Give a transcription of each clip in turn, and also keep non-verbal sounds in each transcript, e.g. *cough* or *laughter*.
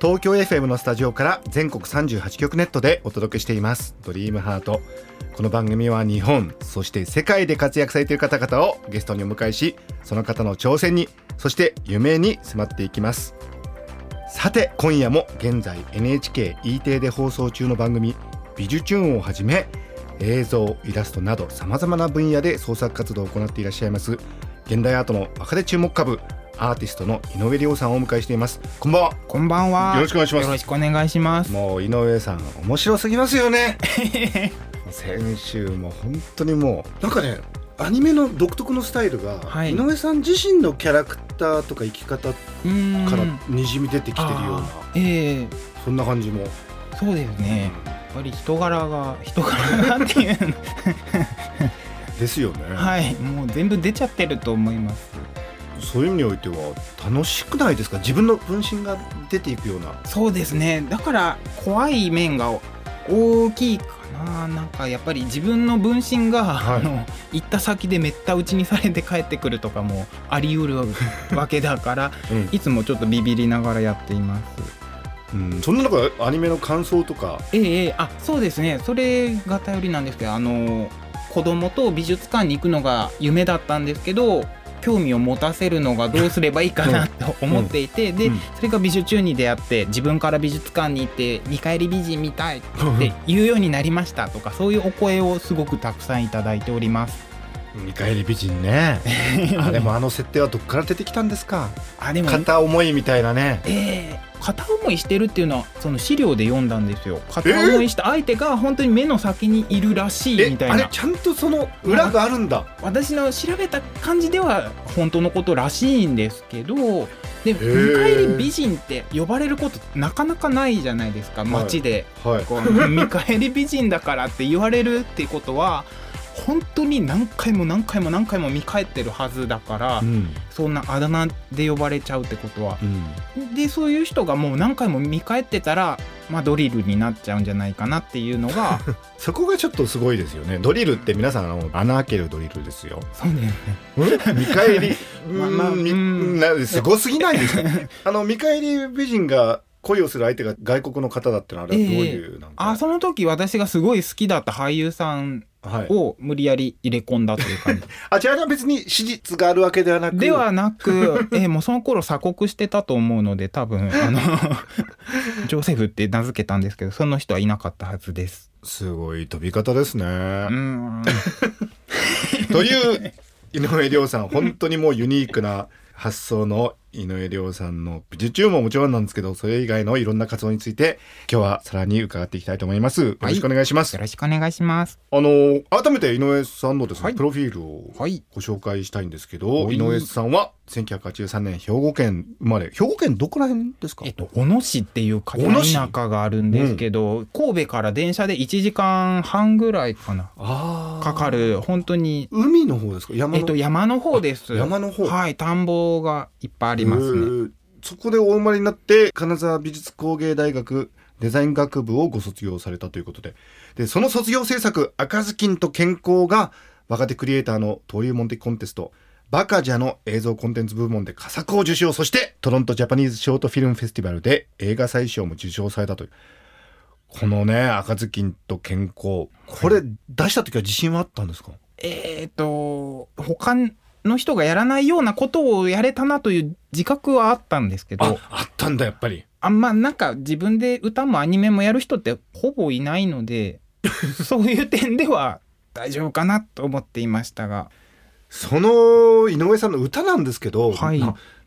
東京 FM のスタジオから全国38局ネットでお届けしています。ドリームハート。この番組は日本そして世界で活躍されている方々をゲストにお迎えしその方の挑戦にそして夢に迫っていきます。さて今夜も現在 NHKE テレで放送中の番組「ビジュチューン」をはじめ映像イラストなどさまざまな分野で創作活動を行っていらっしゃいます現代アートの若手注目株アーティストの井上亮さんをお迎えしています。こんばんは。こんばんは。よろしくお願いします。よろしくお願いします。もう井上さん面白すぎますよね。*laughs* 先週も本当にもう。なんかねアニメの独特のスタイルが、はい。井上さん自身のキャラクターとか生き方うーん。からにじみ出てきてるような、ええ。そんな感じも、そうですね。やっぱり人柄が人柄がっていうの。ですよね、はい、もう全部出ちゃってると思います。そういう意味においては楽しくないですか？自分の分身が出ていくような。そうですね。だから怖い面が大きいかな。なんかやっぱり自分の分身が、はい。あの行った先でめった打ちにされて帰ってくるとかもあり得るわけだから、*laughs* うん。いつもちょっとビビりながらやっています。うん、そんな中アニメの感想とか？ええええ。あそうですね。それが頼りなんですけどあの子供と美術館に行くのが夢だったんですけど興味を持たせるのがどうすればいいかなと思っていて、で、うんそれが美術中に出会って自分から美術館に行って見返り美人見たいって言うようになりましたとかそういうお声をすごくたくさんいただいております。見返り美人ね。*laughs* あでもあの設定はどっから出てきたんですか？あでも片思いみたいなね。ええ片思いしてるっていうのはその資料で読んだんですよ。片思いした相手が本当に目の先にいるらしいえみたいな。あれちゃんとその裏があるんだ。私の調べた感じでは本当のことらしいんですけどで見ー。返り美人って呼ばれることなかなかないじゃないですか街で、はい。こう見返り美人だからって言われるってことは本当に何回も何回も何回も見返ってるはずだから、うん。そんなあだ名で呼ばれちゃうってことは。うん。でそういう人がもう何回も見返ってたら、まあ、ドリルになっちゃうんじゃないかなっていうのが *laughs* そこがちょっとすごいですよね。ドリルって皆さんあの穴開けるドリルですよ。そうね。見返り？*laughs* まあまあすごすぎないですか？*laughs* あの見返り美人が恋をする相手が外国の方だってのはあれはどういうなんか、あその時私がすごい好きだった俳優さんはい、を無理やり入れ込んだという感じ。*laughs* あちらは別に史実があるわけではなく。ではなく、*laughs* えーもうその頃鎖国してたと思うので多分あの *laughs* ジョセフって名付けたんですけどその人はいなかったはずです。すごい飛び方ですね、うーん。という井上涼さん本当にもうユニークな発想の井上涼さんの美術中ももちろんなんですけどそれ以外のいろんな活動について今日はさらに伺っていきたいと思います。よろしくお願いします、よろしくお願いします。あの改めて井上さんのですね、はい。プロフィールをはい。ご紹介したいんですけど、はい。井上さんは1983年兵庫県生まれ兵庫県どこら辺ですか？えっと、小野市っていう片田舎があるんですけど、神戸から電車で1時間半ぐらいかなかかる本当に海の方ですか？山の、えっと山の方です。山の方。はい田んぼがいっぱいありますね。そこでお生まれになって金沢美術工芸大学デザイン学部をご卒業されたということで。でその卒業制作「赤ずきんと健康」が若手クリエイターの登竜門的コンテスト。バカジャの映像コンテンツ部門で佳作を受賞。そしてトロントジャパニーズショートフィルムフェスティバルで映画祭賞も受賞されたという。このね赤ずきんと健康これ出した時は自信はあったんですか？えっ、と他の人がやらないようなことをやれたなという自覚はあったんですけどああったんだやっぱり。あんまなんか自分で歌もアニメもやる人ってほぼいないので *laughs* そういう点では大丈夫かなと思っていましたが。その井上さんの歌なんですけど、はい。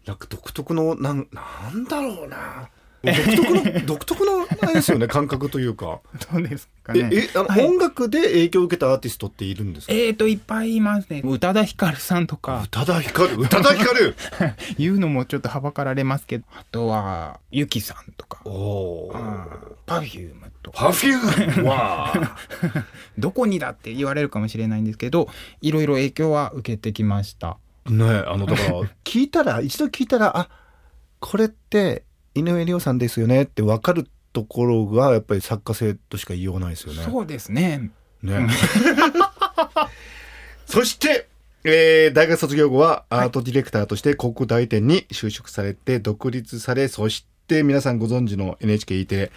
独特のなんなんだろうな独特の *laughs* 独特のあれですよね感覚というか。どうですかえね。えあの、はい。音楽で影響を受けたアーティストっているんですか？えーといっぱいいますね。宇多田ヒカルさんとか。宇多田ヒカル？宇多田ヒカル？*laughs* 言うのもちょっとはばかられますけど。あとは YUKIさんとか。おおパフュームとか。パフューム？わ *laughs* どこにだって言われるかもしれないんですけどいろいろ影響は受けてきました。ねあのだから聞いたら一度聞いたらあこれって井上涼さんですよねって分かるところがやっぱり作家性としか言いようがないですよね。そうですね。ね。*laughs* そして、えー大学卒業後はアートディレクターとして広告代理店に就職されて独立されそして皆さんご存知の NHKE テレ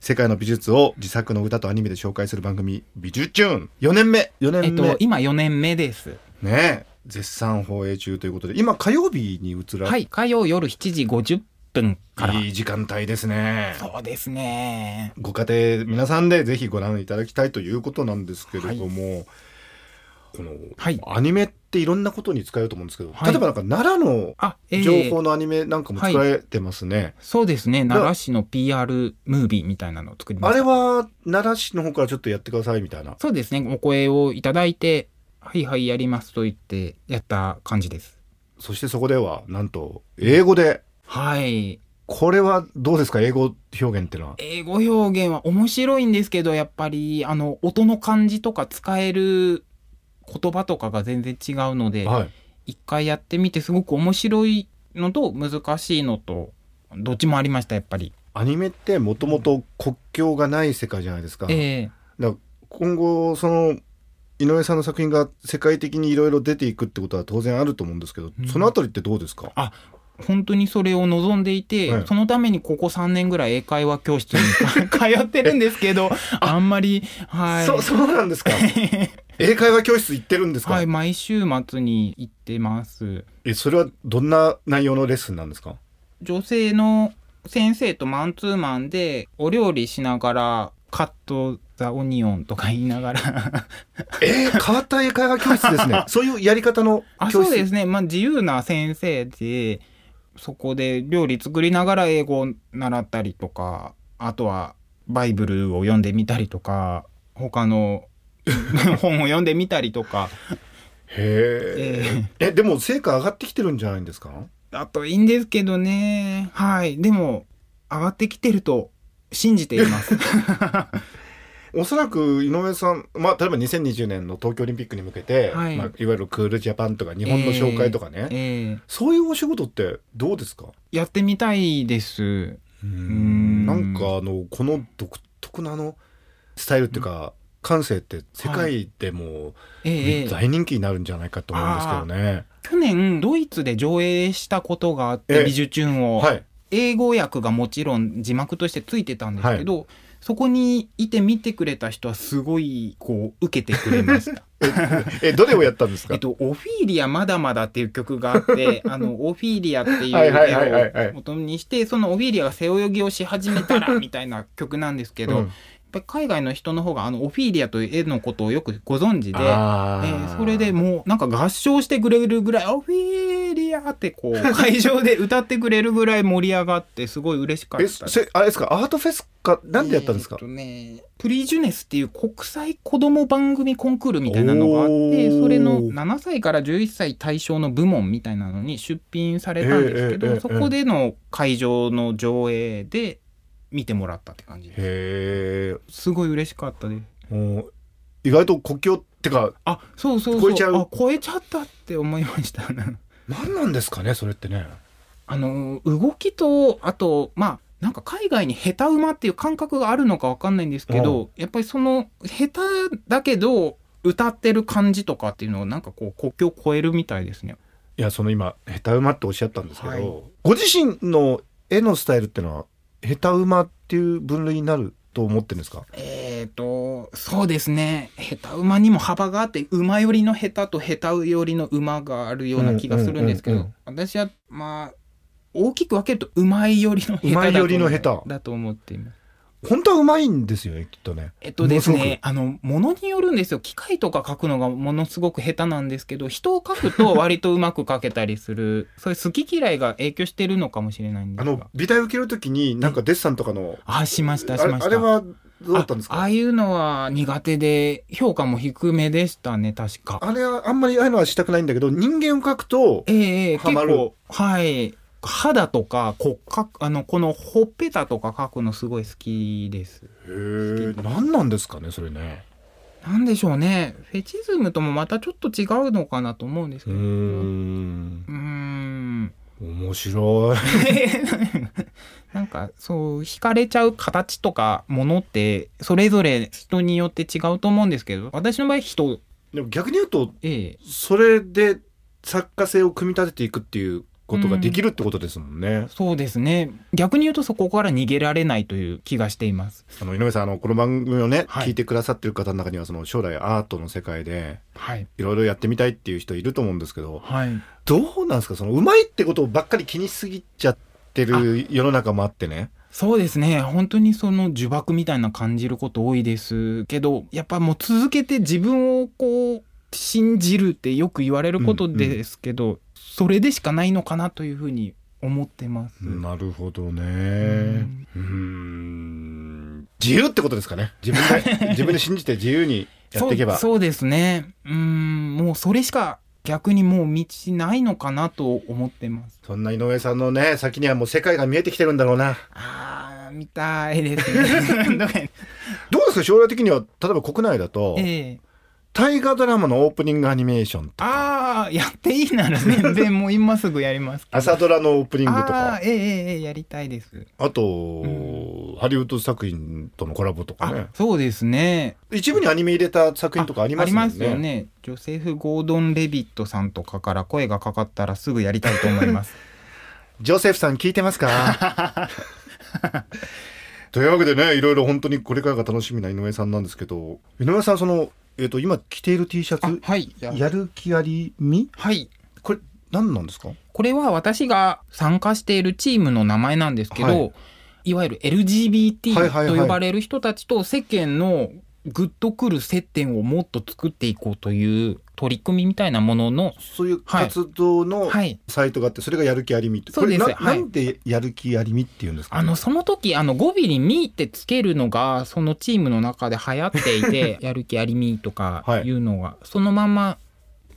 世界の美術を自作の歌とアニメで紹介する番組「美術チューン」4年目。4年目、えっと今4年目です。ね絶賛放映中ということで。今火曜日に移らはい。火曜夜7時50分から。いい時間帯ですね。そうですね。ご家庭皆さんでぜひご覧いただきたいということなんですけれども、この、はい。アニメっていろんなことに使えると思うんですけど、はい。例えばなんか奈良のあ、えー情報のアニメなんかも作られてますね、そうですね。奈良市の PR ムービーみたいなのを作りまあした。れは奈良市の方からちょっとやってくださいみたいな。そうですね。お声をいただいてはいはいやりますと言ってやった感じです。そしてそこではなんと英語ではい。これはどうですか？英語表現っていうのは。英語表現は面白いんですけどやっぱりあの音の感じとか使える言葉とかが全然違うのではい。一回やってみてすごく面白いのと難しいのとどっちもありましたやっぱり。アニメってもともと国境がない世界じゃないですか,、ええ。だから今後その井上さんの作品が世界的にいろいろ出ていくってことは当然あると思うんですけど、うん。そのあたりってどうですか？あ本当にそれを望んでいて、はい。そのためにここ3年ぐらい英会話教室に *laughs* 通ってるんですけどあんまりはい。そそうなんですか？*laughs* 英会話教室行ってるんですか、はい毎週末に行ってます。えそれはどんな内容のレッスンなんですか？女性の先生とマンツーマンでお料理しながらカット・ザ・オニオンとか言いながら。*laughs* えー、変わった英会話教室ですね。そういうやり方のあ教室？そうですね。まあ自由な先生でそこで料理作りながら英語を習ったりとかあとはバイブルを読んでみたりとか他の *laughs* 本を読んでみたりとか、へええでも成果上がってきてるんじゃないんですか？あといいんですけどね。はい。でも上がってきてると信じています *laughs* おそらく井上さん、まあ、例えば2020年の東京オリンピックに向けて、はい。いまあ、いわゆるクールジャパンとか日本の紹介とかね、ええそういうお仕事ってどうですか？やってみたいです。ん。なんかあのこの独特なあのスタイルっていうか、感性って世界でもええええ大人気になるんじゃないかと思うんですけどね。去年ドイツで上映したことがあっええ。て美術チューンを、はい、英語訳がもちろん字幕としてついてたんですけど、そこにいて見てくれた人はすごいこう受けてくれました。*laughs* えどれをやったんですか？えっと、オフィーリアまだまだっていう曲があって、*laughs* あの、オフィーリアっていう絵を元にして、そのオフィーリアが背泳ぎをし始めたら、みたいな曲なんですけど、うんぱり海外の人の方があのオフィーリアという絵のことをよくご存知で、えー。それでもうなんか合唱してくれるぐらいオフィーリアってこう会場で歌ってくれるぐらい盛り上がってすごい嬉しかったあれですか？アートフェスか？なんでやったんですか、えーっとね、プリジュネスっていう国際子供番組コンクールみたいなのがあってそれの7歳から11歳対象の部門みたいなのに出品されたんですけど、えーえーえーそこでの会場の上映で見てもらったって感じです。へえすごい嬉しかったですもう意外と国境ってかあそうそうそう。超えちゃう？あ超えちゃったって思いました。何なんですかねそれってね。あの動きとあとまあなんか海外に下手馬っていう感覚があるのかわかんないんですけどやっぱりその下手だけど歌ってる感じとかっていうのをなんかこう国境を越えるみたいですね。いやその今下手馬っておっしゃったんですけど、はい。ご自身の絵のスタイルってのは下手馬っていう分類になると思ってるんですか？えーとそうですね。下手馬にも幅があって馬寄りの下手と下手寄りの馬があるような気がするんですけど、うんうんうん。私はまあ大きく分けると馬寄りの下手だと馬寄りの下手。だと思っています。本当はうまいんですよねきっとねえっとですね、あの、ものによるんですよ。機械とか書くのがものすごく下手なんですけど、人を書くと割とうまく書けたりする、*laughs* そういう好き嫌いが影響してるのかもしれないんですが。あの美大受けるときになんかデッサンとかのあ、しました、しました。あれはどうだったんですか？あああいうのは苦手で、評価も低めでしたね、確か。あれはあんまりああいうのはしたくないんだけど人間を描くとええええハマる結構、はい。肌とか骨格、あの、このほっぺたとか描くのすごい好きです。へえ何なんですかねそれねなんでしょうね。フェチズムともまたちょっと違うのかなと思うんですけど。うんーん。面白い *laughs* なんかそう惹かれちゃう形とかものってそれぞれ人によって違うと思うんですけど私の場合人でも逆に言うとええそれで作家性を組み立てていくっていうことができるってことですもんね、そうですね。逆に言うとそこから逃げられないという気がしています。あの井上さんあのこの番組をね、はい。聞いてくださってる方の中にはその将来アートの世界ではい。いろいろやってみたいっていう人いると思うんですけどはい。どうなんですか？そのうまいってことばっかり気にしすぎちゃってる世の中もあってね。そうですね。本当にその呪縛みたいな感じること多いですけどやっぱもう続けて自分をこう信じるってよく言われることですけど、それでしかないのかなというふうに思ってます、なるほどね。ん。うーん。自由ってことですかね。自分で *laughs* 自分で信じて自由にやっていけば。そうですね。うん。もうそれしか逆にもう道ないのかなと思ってます。そんな井上さんのね先にはもう世界が見えてきてるんだろうな。あー見たいですね。*laughs* どうですか？将来的には例えば国内だと、ええ大河ドラマのオープニングアニメーションとか。ああやっていいなら全然もう今すぐやりますけど。朝ドラのオープニングとあかーええええええやりたいです。あと、ハリウッド作品とのコラボとかね。あそうですね。一部にアニメ入れた作品とかありますもんね。ありますよね。ジョセフ・ゴードン・レビットさんとかから声がかかったらすぐやりたいと思います。*laughs* ジョセフさん聞いてますか？*laughs* というわけでねいろいろ本当にこれからが楽しみな井上さんなんですけど井上さんその、えー、と今着ている T シャツあはい「やる気ありみ？はい」これ何なんですか？これは私が参加しているチームの名前なんですけど、はい。い、わゆる LGBT と呼ばれる人たちと世間のグッとくる接点をもっと作っていこうという取り組みみたいなものの、そういう活動のはい。サイトがあってそれがやる気ありみってそうです。な,、はい。なんでやる気ありみっていうんですか、あの、その時、あの、語尾にミーってつけるのが、そのチームの中で流行っていて、*laughs* やる気ありみとかいうのが、そのまま、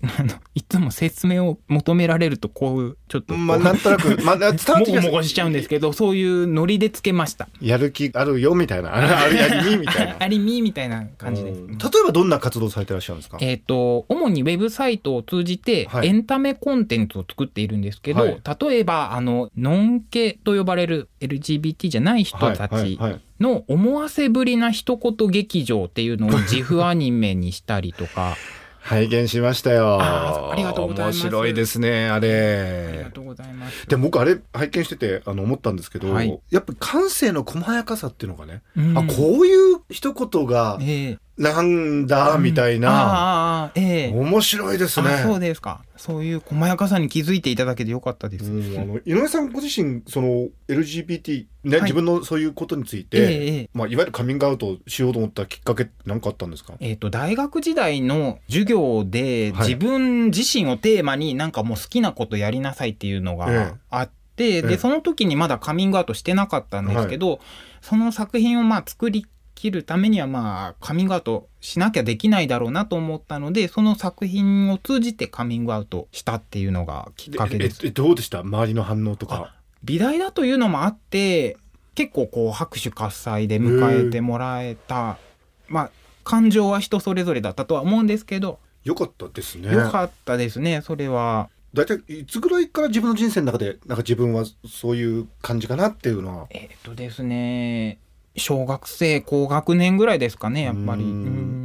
あの、いつも説明を求められると、こうちょっとまあなんとなく、まあ、*laughs* 伝わってもきます。ごもごしちゃうんですけど、そういうノリでつけました。やる気あるよみたいな。あるやりみみたいな。*laughs* ありみみたいな感じです。うん。例えばどんな活動されてらっしゃるんですか？えっ、と、主にウェブサイトを通じてはい。エンタメコンテンツを作っているんですけど、はい。例えば、あの、ノンケと呼ばれる LGBT じゃない人たちはいの思わせぶりな一言劇場っていうのを自負アニメにしたりとか、*laughs* 拝見しましたよ。ありがとうございます。面白いですねあありれがとうございます。でも僕あれ拝見しててあの思ったんですけど、はい。やっぱ感性の細やかさっていうのがね、うん。あこういう一言がええなんだみたいな、ああああええ。面白いですね。あそうですか。そういう細やかさに気づいていただけてよかったです。うんあの井上さんご自身その LGBT、ねはい。自分のそういうことについて、ええええ。まあ、いわゆるカミングアウトしようと思ったきっかけ何かあったんですか？えっ、と、大学時代の授業で、はい。自分自身をテーマになんかもう好きなことやりなさいっていうのええ。があって、ええ。で、その時にまだカミングアウトしてなかったんですけど、その作品をまあ作り切るためにはまあカミングアウトしなきゃできないだろうなと思ったので、その作品を通じてカミングアウトしたっていうのがきっかけです。ええどうでした？周りの反応とか。美大だというのもあって結構こう拍手喝采で迎えてもらえたまあ感情は人それぞれだったとは思うんですけど、よかったですね。よかったですねそれは。大体いつぐらいから自分の人生の中でなんか自分はそういう感じかなっていうのは。えっ、とですね小学生高学年ぐらいですかねやっぱり。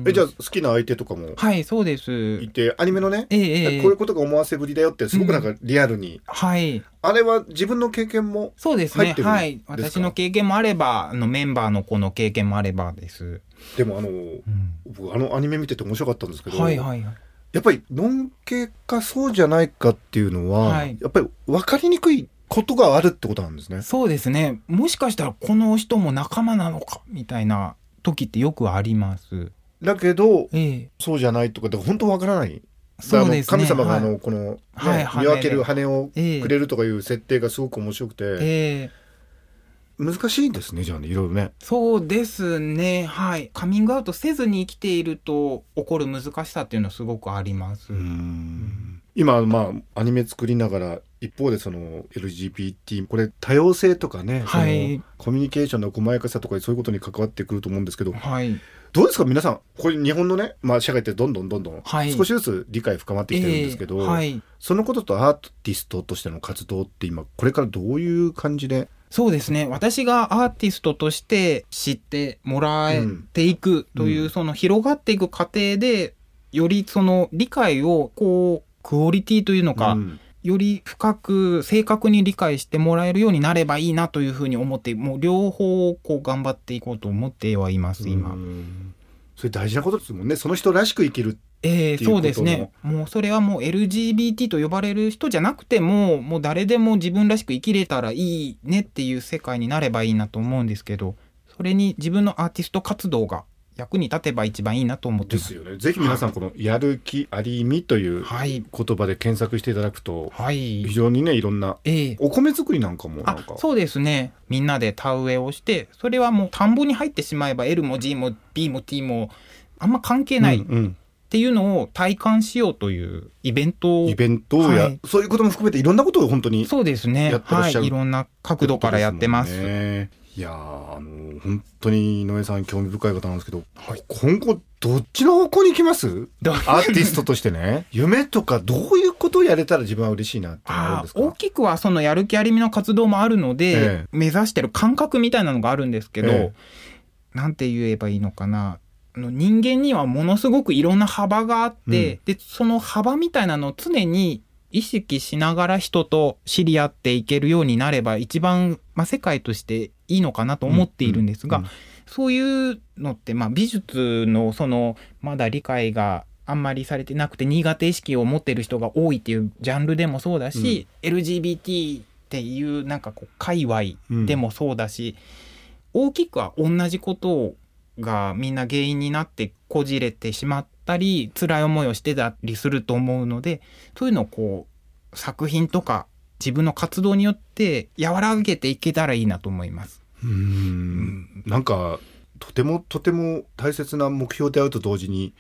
えじゃあ好きな相手とかもはいそうです。いてアニメのね、ええええ。こういうことが思わせぶりだよってすごくなんかリアルに、はい。あれは自分の経験もそうです入ってるんねはいですか？私の経験もあればあのメンバーの子の経験もあればです、でもあのうん。僕あのアニメ見てて面白かったんですけど、はいはいはい。やっぱりノン系かそうじゃないかっていうのは、はい。やっぱり分かりにくいことがあるってことなんですね。そうですね。もしかしたらこの人も仲間なのかみたいな時ってよくあります。だけどええ。そうじゃないとかで本当わからない。そうですね。神様があの、はいこの、ねはい見分ける羽をええくれるとかいう設定がすごく面白くて、ええ。難しいんですねじゃあねいろいろね。そうですね。はい。カミングアウトせずに生きていると起こる難しさっていうのはすごくあります。今まあアニメ作りながら一方でその LGBT これ多様性とかね、はい。コミュニケーションの細やかさとかそういうことに関わってくると思うんですけどはい。どうですか皆さんこれ日本のね、まあ、社会ってどんどんどんどんはい。少しずつ理解深まってきてるんですけど、ええはい。そのこととアーティストとしての活動って今これからどういう感じで？そうですね。私がアーティストとして知ってもらえていくという、うん。その広がっていく過程でよりその理解をこうクオリティというのか、うんより深く正確に理解してもらえるようになればいいなというふうに思ってもう両方こう頑張っていこうと思ってはいます今。うんそれ大事なことですもんねその人らしく生きるええっていうことのそうですね。もうそれはもう LGBT と呼ばれる人じゃなくても、もう誰でも自分らしく生きれたらいいねっていう世界になればいいなと思うんですけど、それに自分のアーティスト活動が役に立てば一番いいなと思ってます。ですよね。ぜひ皆さんこの「やる気ありみ」というはい。言葉で検索していただくとはい。非。常にねいろんなええ。お米作りなんかもなんかあそうですね。みんなで田植えをしてそれはもう田んぼに入ってしまえば L も G も B も T もあんま関係ないっうんうん。ていうのを体感しようというイベントをイベントや、はい。そういうことも含めていろんなことを本当にそうですね。やってらっしゃるはい。いろんな角度からやってます。といやーあの本当に井上さん興味深い方なんですけど、今後どっちの方向に行きます？どアーティストとしてね。*laughs* 夢とかどういうことをやれたら自分は嬉しいなっていうんあですか？大きくはそのやる気ありみの活動もあるので、ええ。目指してる感覚みたいなのがあるんですけど、え。なんて言えばいいのかな。あの人間にはものすごくいろんな幅があって、うん。でその幅みたいなのを常に意識しながら人と知り合っていけるようになれば一番、まあ、世界としていいのかなと思っているんですが、うんうん。そういうのって、まあ、美術のそのまだ理解があんまりされてなくて苦手意識を持ってる人が多いっていうジャンルでもそうだし、LGBT っていうなんかこう界隈でもそうだし、大きくは同じことがみんな原因になってこじれてしまったり辛い思いをしてたりすると思うのでそういうのをこう作品とか自分の活動によって和らげていけたらいいなと思います。うーんなんかとてもとても大切な目標であると同時に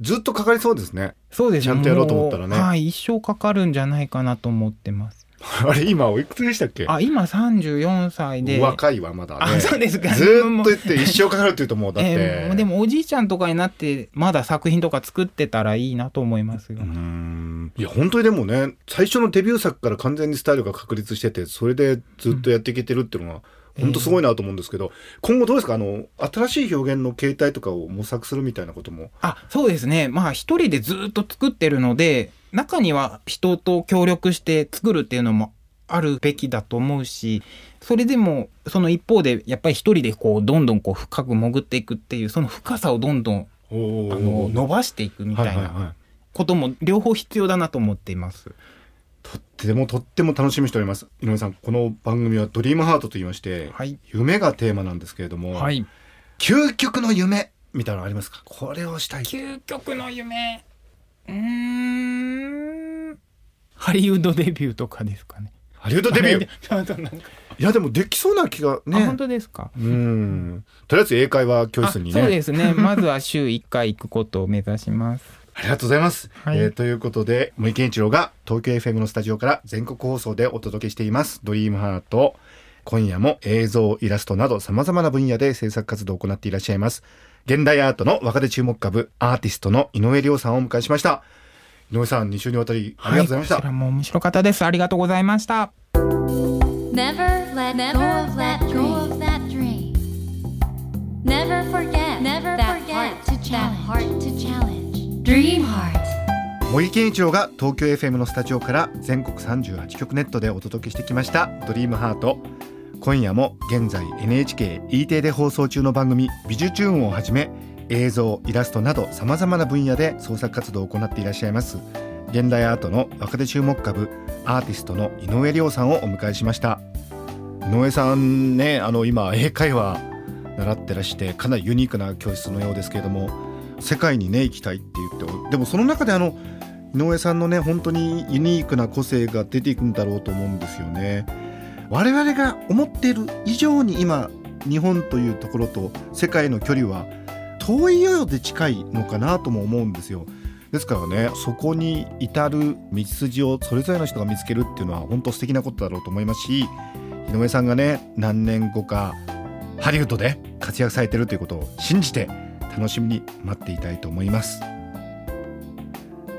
ずっとかかりそうですねそうですちゃんとやろうと思ったらねはい、一生かかるんじゃないかなと思ってます。*laughs* あれ今おいくつでしたっけ？あ、今34歳で。若いわまだねあ、そうですか。ずーっと言って一生かかるって言うともうだって、*laughs* えーでもおじいちゃんとかになってまだ作品とか作ってたらいいなと思いますよ。うーんいや本当にでもね最初のデビュー作から完全にスタイルが確立しててそれでずっとやっていけてるっていうのは、本当すごいなと思うんですけど、今後どうですか？あの新しい表現の形態とかを模索するみたいなことも。あそうですね。まあ一人でずっと作ってるので中には人と協力して作るっていうのもあるべきだと思うしそれでもその一方でやっぱり一人でこうどんどんこう深く潜っていくっていうその深さをどんどんあの伸ばしていくみたいはいはいはない。ことも両方必要だなと思っています。とってもとっても楽しみにしております。井上さんこの番組は「ドリームハートと言いまして、はい、夢がテーマなんですけれども、はい、究極の夢みたいなのありますか？これをしたい。究極の夢。うーん。ハリウッドデビューとかですかね。ハリウッドデビュー？いやでもできそうな気があね本当ですか？うん。とりあえず英会話教室にね。あそうですね。まずは週1回行くことを目指します。ありがとうございます。はいえーということで、森健一郎が東京 FM のスタジオから全国放送でお届けしています。ドリームハート。今夜も映像、イラストなど様々な分野で制作活動を行っていらっしゃいます。現代アートの若手注目株、アーティストの井上亮さんをお迎えしました。井上さん、2週にわたりありがとうございました。はい、こちらも面白かったです。ありがとうございました。Never let go of 森健一郎が東京 FM のスタジオから全国38局ネットでお届けしてきました「ドリームハート。今夜も現在 NHKE テで放送中の番組「ビジュチューン」をはじめ映像イラストなどさまざまな分野で創作活動を行っていらっしゃいます。現代アートの若手注目株アーティストの井上亮さんをお迎えしました。井上さんねあの今英会話習ってらしてかなりユニークな教室のようですけれども世界にね行きたいって言ってでもその中であの井上さんのね本当にユニークな個性が出ていくんだろうと思うんですよね。我々が思っている以上に今日本というところと世界の距離は遠いようで近いのかなとも思うんですよ。ですからねそこに至る道筋をそれぞれの人が見つけるっていうのは本当素敵なことだろうと思いますし井上さんがね何年後かハリウッドで活躍されてるということを信じて楽しみに待っていたいと思います。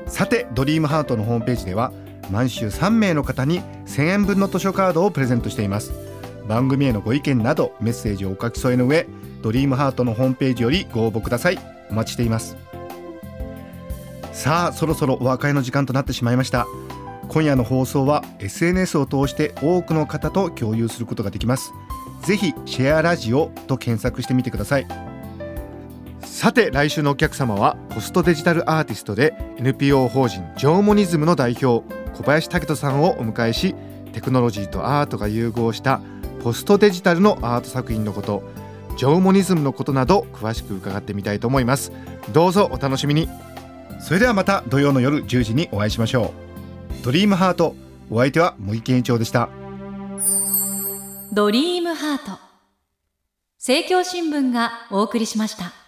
さてドリームハートのホームページでは毎週3名の方に1000円分の図書カードをプレゼントしています。番組へのご意見などメッセージをお書き添えの上ドリームハートのホームページよりご応募ください。お待ちしています。さあそろそろお別れの時間となってしまいました。今夜の放送は SNS を通して多くの方と共有することができます。ぜひシェアラジオと検索してみてください。さて来週のお客様はポストデジタルアーティストで NPO 法人ジョーモニズムの代表小林武人さんをお迎えしテクノロジーとアートが融合したポストデジタルのアート作品のことジョーモニズムのことなど詳しく伺ってみたいと思います。どうぞお楽しみに。それではまた土曜の夜10時にお会いしましょう。ドリームハートお相手は茂木健一郎でした。ドリームハート。政教新聞がお送りしました。